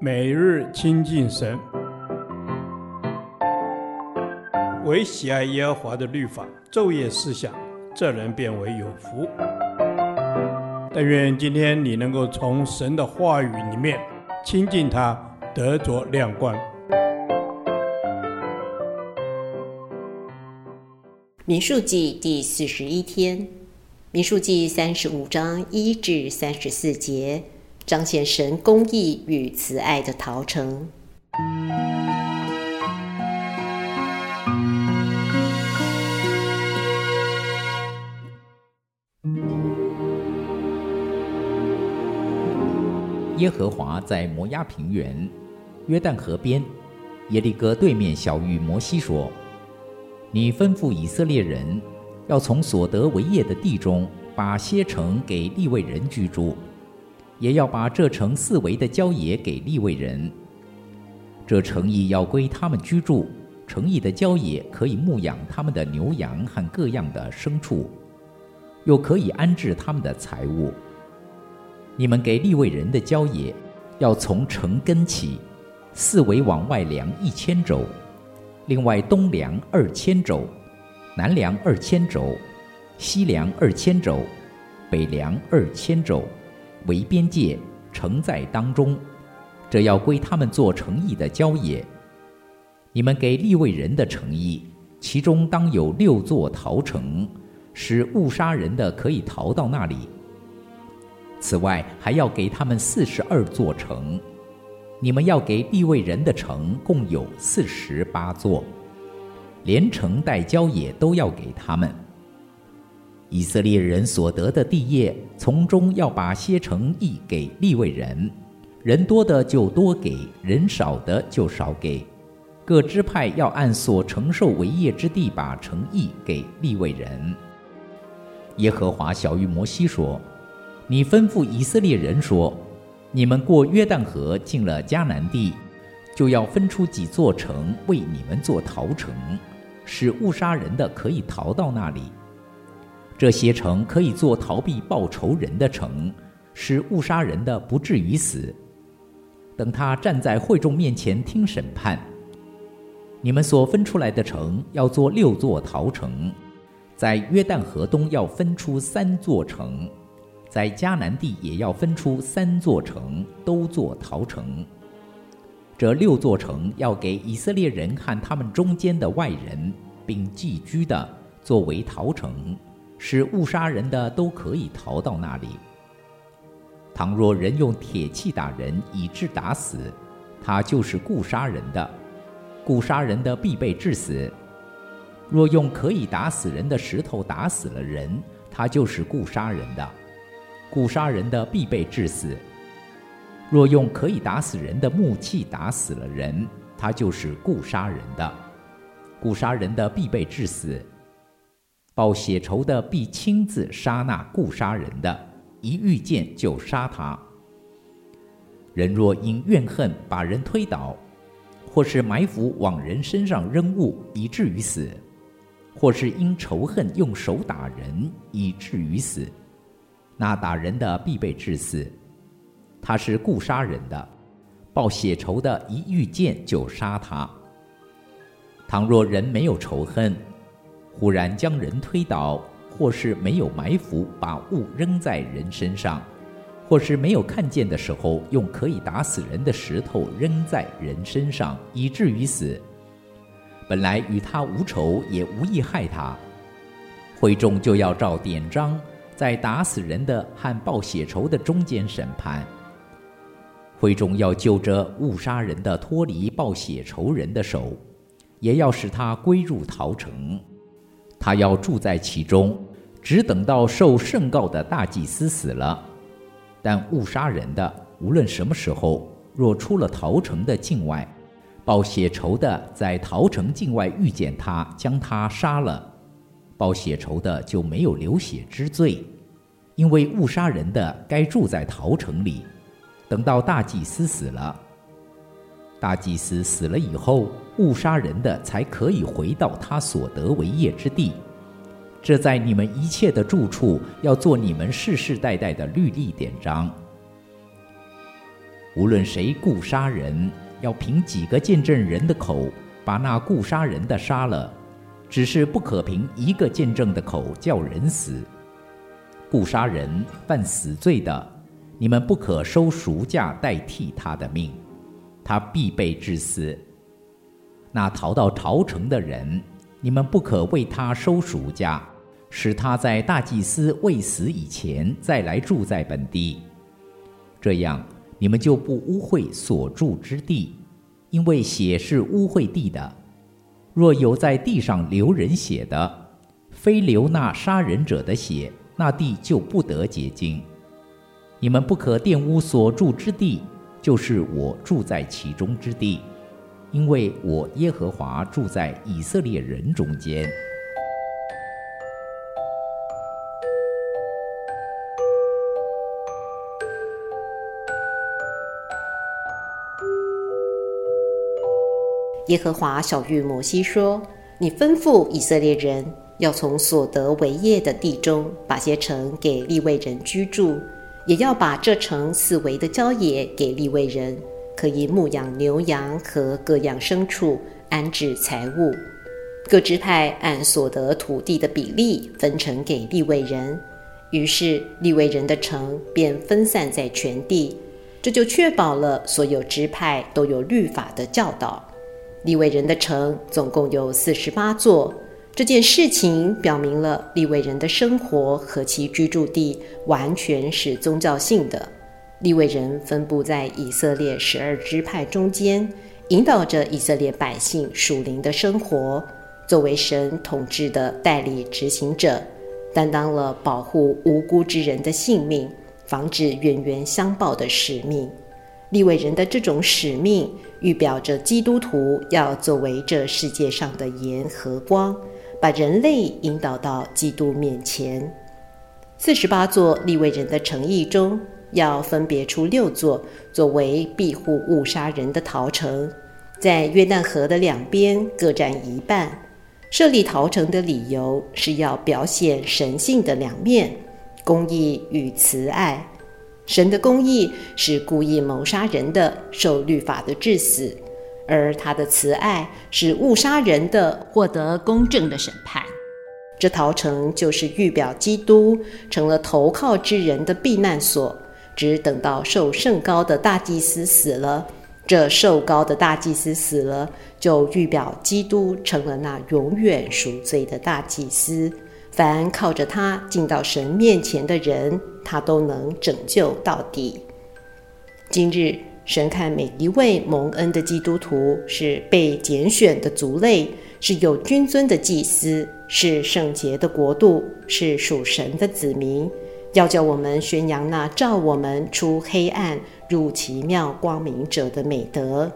每日亲近神，唯喜爱耶和华的律法，昼夜思想，这人便为有福。但愿今天你能够从神的话语里面亲近他，得着亮光。民数记第四十一天，民数记三十五章一至三十四节。彰显神公义与慈爱的逃城。耶和华在摩押平原、约旦河边、耶利哥对面晓諭摩西说：“你吩咐以色列人，要从所得为业的地中，把些城给利未人居住。”也要把这城四围的郊野给立卫人，这城邑要归他们居住，城邑的郊野可以牧养他们的牛羊和各样的牲畜，又可以安置他们的财物。你们给立卫人的郊野，要从城根起，四围往外量一千肘，另外东量二千肘，南量二千肘，西量二千肘，北量二千肘。为边界，城在当中，这要归他们做诚意的郊野。你们给立位人的诚意，其中当有六座逃城，使误杀人的可以逃到那里。此外，还要给他们四十二座城。你们要给立位人的城共有四十八座，连城带郊野都要给他们。以色列人所得的地业，从中要把些城邑给利未人，人多的就多给，人少的就少给。各支派要按所承受为业之地，把城邑给利未人。耶和华晓諭摩西说：“你吩咐以色列人说，你们过约旦河进了迦南地，就要分出几座城为你们做逃城，使误杀人的可以逃到那里。”这些城可以做逃避报仇人的城，使误杀人的不至于死。等他站在会众面前听审判，你们所分出来的城要做六座逃城，在约旦河东要分出三座城，在迦南地也要分出三座城，都做逃城。这六座城要给以色列人和他们中间的外人，并寄居的作为逃城。使误杀人的都可以逃到那里。倘若人用铁器打人以致打死，他就是故杀人的，故杀人的必被致死。若用可以打死人的石头打死了人，他就是故杀人的，故杀人的必被致死。若用可以打死人的木器打死了人，他就是故杀人的，故杀人的必被致死。报血仇的必亲自杀那故杀人的，一遇见就杀他。人若因怨恨把人推倒，或是埋伏往人身上扔物以至于死，或是因仇恨用手打人以至于死，那打人的必被致死。他是故杀人的，报血仇的一遇见就杀他。倘若人没有仇恨，忽然将人推倒，或是没有埋伏，把物扔在人身上，或是没有看见的时候，用可以打死人的石头扔在人身上，以至于死。本来与他无仇，也无意害他，会众就要照典章，在打死人的和报血仇的中间审判。会众要就着误杀人的脱离报血仇人的手，也要使他归入逃城。他要住在其中，只等到受圣告的大祭司死了。但误杀人的，无论什么时候，若出了陶城的境外，报血仇的在陶城境外遇见他，将他杀了，报血仇的就没有流血之罪，因为误杀人的该住在陶城里，等到大祭司死了。大祭司死了以后，误杀人的才可以回到他所得为业之地。这在你们一切的住处要做你们世世代代的律例典章。无论谁故杀人，要凭几个见证人的口把那故杀人的杀了，只是不可凭一个见证的口叫人死。故杀人犯死罪的，你们不可收赎价代替他的命，他必被治死。那逃到朝城的人，你们不可为他收赎价，使他在大祭司未死以前再来住在本地。这样，你们就不污秽所住之地，因为血是污秽地的。若有在地上流人血的，非流那杀人者的血，那地就不得洁净。你们不可玷污所住之地，就是我住在其中之地。因为我耶和华住在以色列人中间。耶和华晓諭摩西说：“你吩咐以色列人，要从所得为业的地中，把些城给利未人居住，也要把这城四围的郊野给利未人。”可以牧养牛羊和各样牲畜，安置财物。各支派按所得土地的比例分成给利未人。于是利未人的城便分散在全地，这就确保了所有支派都有律法的教导。利未人的城总共有四十八座。这件事情表明了利未人的生活和其居住地完全是宗教性的。利未人分布在以色列十二支派中间，引导着以色列百姓属灵的生活，作为神统治的代理执行者，担当了保护无辜之人的性命、防止冤冤相报的使命。利未人的这种使命，预表着基督徒要作为这世界上的盐和光，把人类引导到基督面前。四十八座利未人的城邑中，要分别出六座作为庇护误杀人的逃城，在约旦河的两边各占一半。设立逃城的理由是要表现神性的两面：公义与慈爱。神的公义是故意谋杀人的受律法的致死，而他的慈爱是误杀人的获得公正的审判。这逃城就是预表基督成了投靠之人的避难所。只等到受圣高的大祭司死了，这受高的大祭司死了，就预表基督成了那永远赎罪的大祭司。凡靠着他进到神面前的人，他都能拯救到底。今日神看每一位蒙恩的基督徒是被拣选的族类，是有君尊的祭司，是圣洁的国度，是属神的子民。要叫我们宣扬那照我们出黑暗入奇妙光明者的美德，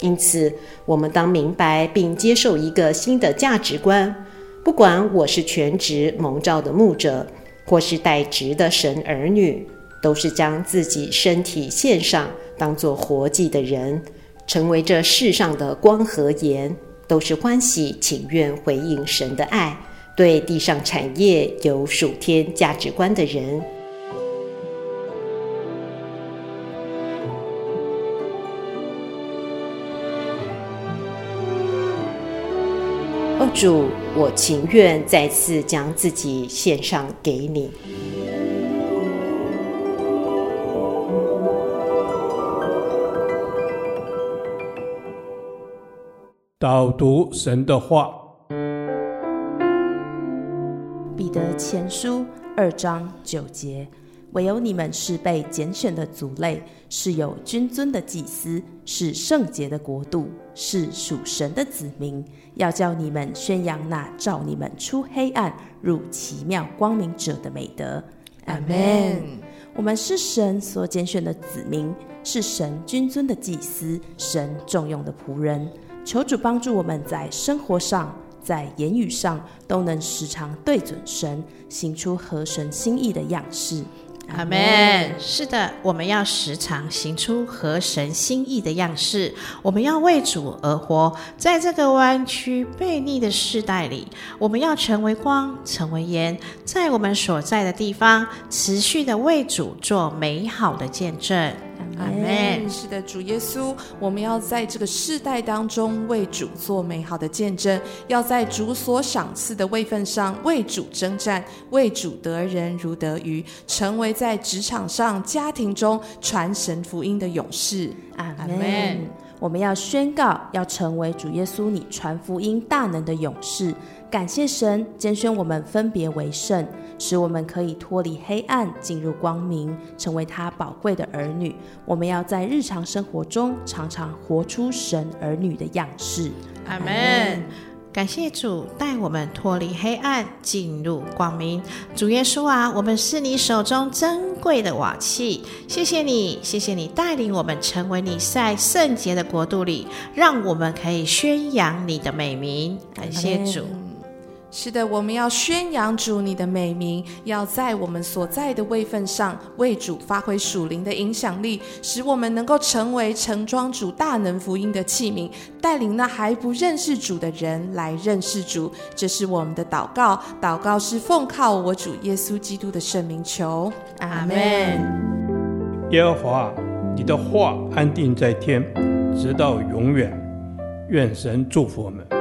因此我们当明白并接受一个新的价值观：不管我是全职蒙召的牧者，或是代职的神儿女，都是将自己身体献上，当做活祭的人，成为这世上的光和盐，都是欢喜情愿回应神的爱。对地上产业有属天价值观的人，哦，主，我情愿再次将自己献上给你。导读神的话。彼得前书二章九节，唯有你们是被拣选的族类，是有君尊的祭司，是圣洁的国度，是属神的子民。要叫你们宣扬那照你们出黑暗入奇妙光明者的美德。阿门。我们是神所拣选的子民，是神君尊的祭司，神重用的仆人。求主帮助我们在生活上。在言语上都能时常对准神，行出合神心意的样式。阿门。是的，我们要时常行出合神心意的样式。我们要为主而活，在这个弯曲悖逆的世代里，我们要成为光，成为盐，在我们所在的地方，持续的为主做美好的见证。阿门。是的，主耶稣，我们要在这个世代当中为主做美好的见证，要在主所赏赐的位分上为主征战，为主得人如得鱼，成为在职场上、家庭中传神福音的勇士。阿门。我们要宣告，要成为主耶稣你传福音大能的勇士。感谢神拣选我们分别为圣，使我们可以脱离黑暗，进入光明，成为他宝贵的儿女。我们要在日常生活中常常活出神儿女的样式。阿门。感谢主带我们脱离黑暗，进入光明。主耶稣啊，我们是你手中珍贵的瓦器，谢谢你，谢谢你带领我们成为你在圣洁的国度里，让我们可以宣扬你的美名。感谢主。是的，我们要宣扬主你的美名，要在我们所在的位份上为主发挥属灵的影响力，使我们能够成为承装主大能福音的器皿，带领那还不认识主的人来认识主。这是我们的祷告，祷告是奉靠我主耶稣基督的圣名求，阿门。耶和华，你的话安定在天，直到永远。愿神祝福我们。